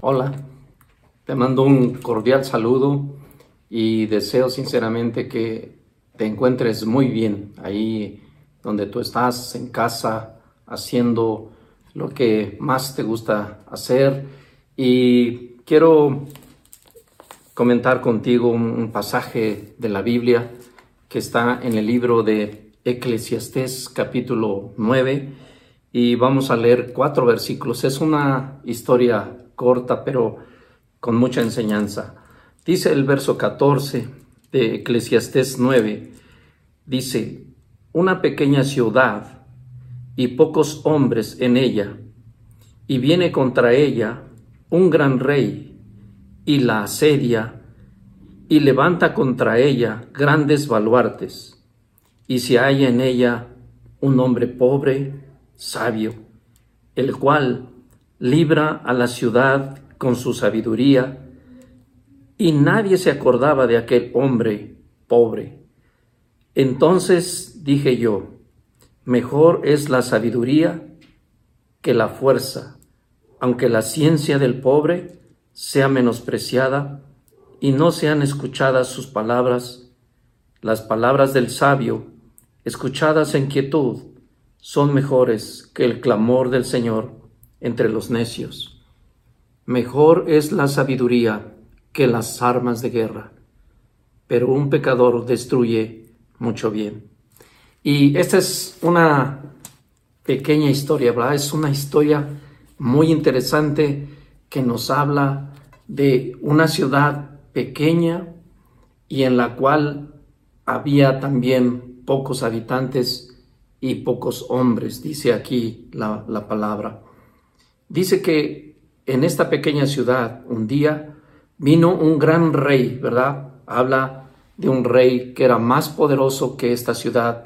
Hola, te mando un cordial saludo y deseo sinceramente que te encuentres muy bien ahí donde tú estás en casa haciendo lo que más te gusta hacer. Y quiero comentar contigo un pasaje de la Biblia que está en el libro de Eclesiastés capítulo 9 y vamos a leer cuatro versículos. Es una historia corta pero con mucha enseñanza. Dice el verso 14 de Eclesiastés 9, dice, una pequeña ciudad y pocos hombres en ella, y viene contra ella un gran rey, y la asedia, y levanta contra ella grandes baluartes, y se halla en ella un hombre pobre, sabio, el cual libra a la ciudad con su sabiduría, y nadie se acordaba de aquel hombre pobre. Entonces dije yo, mejor es la sabiduría que la fuerza, aunque la ciencia del pobre sea menospreciada y no sean escuchadas sus palabras, las palabras del sabio, escuchadas en quietud, son mejores que el clamor del Señor entre los necios. Mejor es la sabiduría que las armas de guerra, pero un pecador destruye mucho bien. Y esta es una pequeña historia, ¿verdad? Es una historia muy interesante que nos habla de una ciudad pequeña y en la cual había también pocos habitantes y pocos hombres, dice aquí la, la palabra. Dice que en esta pequeña ciudad un día vino un gran rey, ¿verdad? Habla de un rey que era más poderoso que esta ciudad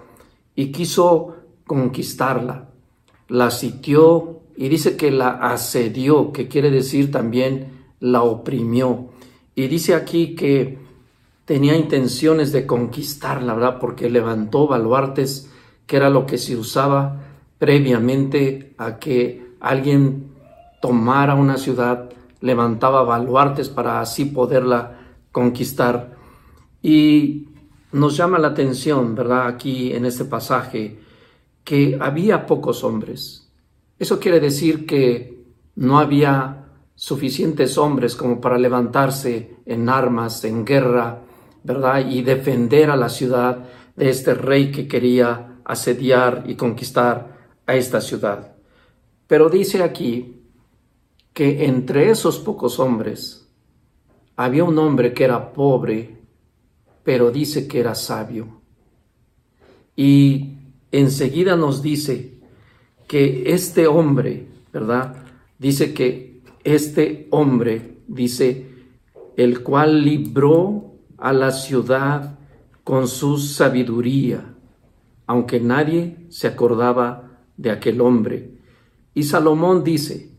y quiso conquistarla. La sitió y dice que la asedió, que quiere decir también la oprimió. Y dice aquí que tenía intenciones de conquistarla, ¿verdad? Porque levantó baluartes, que era lo que se usaba previamente a que alguien tomara una ciudad, levantaba baluartes para así poderla conquistar. Y nos llama la atención, ¿verdad? Aquí en este pasaje, que había pocos hombres. Eso quiere decir que no había suficientes hombres como para levantarse en armas, en guerra, ¿verdad? Y defender a la ciudad de este rey que quería asediar y conquistar a esta ciudad. Pero dice aquí que entre esos pocos hombres había un hombre que era pobre, pero dice que era sabio. Y enseguida nos dice que este hombre, ¿verdad? Dice que este hombre, dice, el cual libró a la ciudad con su sabiduría, aunque nadie se acordaba de aquel hombre. Y Salomón dice,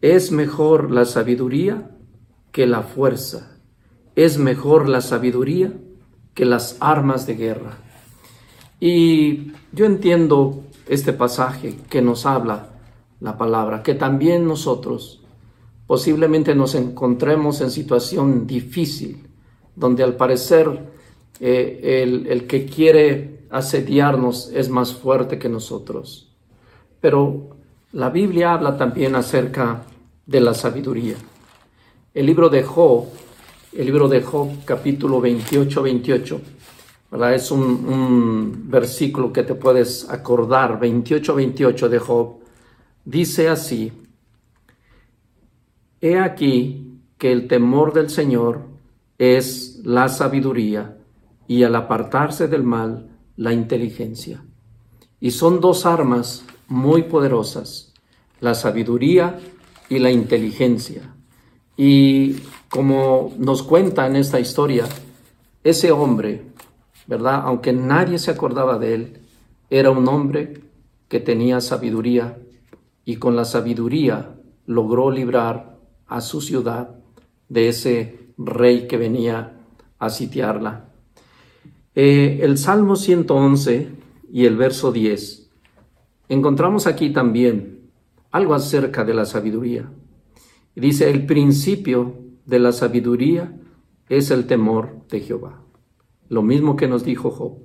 es mejor la sabiduría que la fuerza. Es mejor la sabiduría que las armas de guerra. Y yo entiendo este pasaje que nos habla la palabra, que también nosotros posiblemente nos encontremos en situación difícil, donde al parecer eh, el, el que quiere asediarnos es más fuerte que nosotros. Pero la Biblia habla también acerca de la sabiduría. El libro de Job, el libro de Job capítulo 28, 28, ¿verdad? es un, un versículo que te puedes acordar, 28, 28 de Job, dice así, He aquí que el temor del Señor es la sabiduría y al apartarse del mal, la inteligencia. Y son dos armas muy poderosas, la sabiduría y la inteligencia. Y como nos cuenta en esta historia, ese hombre, ¿verdad? Aunque nadie se acordaba de él, era un hombre que tenía sabiduría y con la sabiduría logró librar a su ciudad de ese rey que venía a sitiarla. Eh, el Salmo 111 y el verso 10. Encontramos aquí también algo acerca de la sabiduría. Dice, el principio de la sabiduría es el temor de Jehová. Lo mismo que nos dijo Job.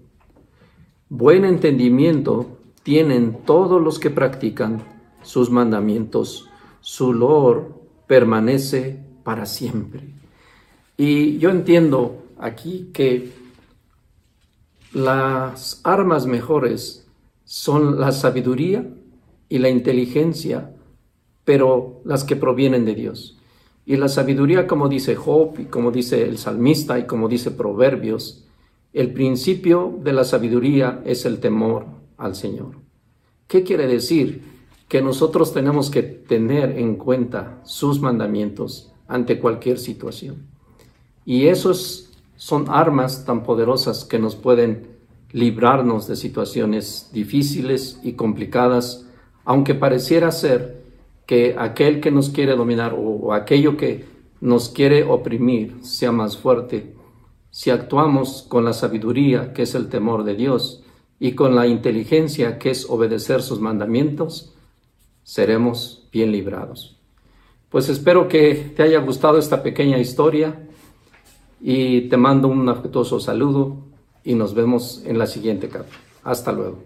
Buen entendimiento tienen todos los que practican sus mandamientos. Su lor permanece para siempre. Y yo entiendo aquí que las armas mejores son la sabiduría y la inteligencia, pero las que provienen de Dios. Y la sabiduría, como dice Job, y como dice el salmista, y como dice Proverbios, el principio de la sabiduría es el temor al Señor. ¿Qué quiere decir? Que nosotros tenemos que tener en cuenta sus mandamientos ante cualquier situación. Y esos son armas tan poderosas que nos pueden librarnos de situaciones difíciles y complicadas, aunque pareciera ser que aquel que nos quiere dominar o, aquello que nos quiere oprimir sea más fuerte, si actuamos con la sabiduría, que es el temor de Dios, y con la inteligencia, que es obedecer sus mandamientos, seremos bien librados. Pues espero que te haya gustado esta pequeña historia y te mando un afectuoso saludo y nos vemos en la siguiente capa. Hasta luego.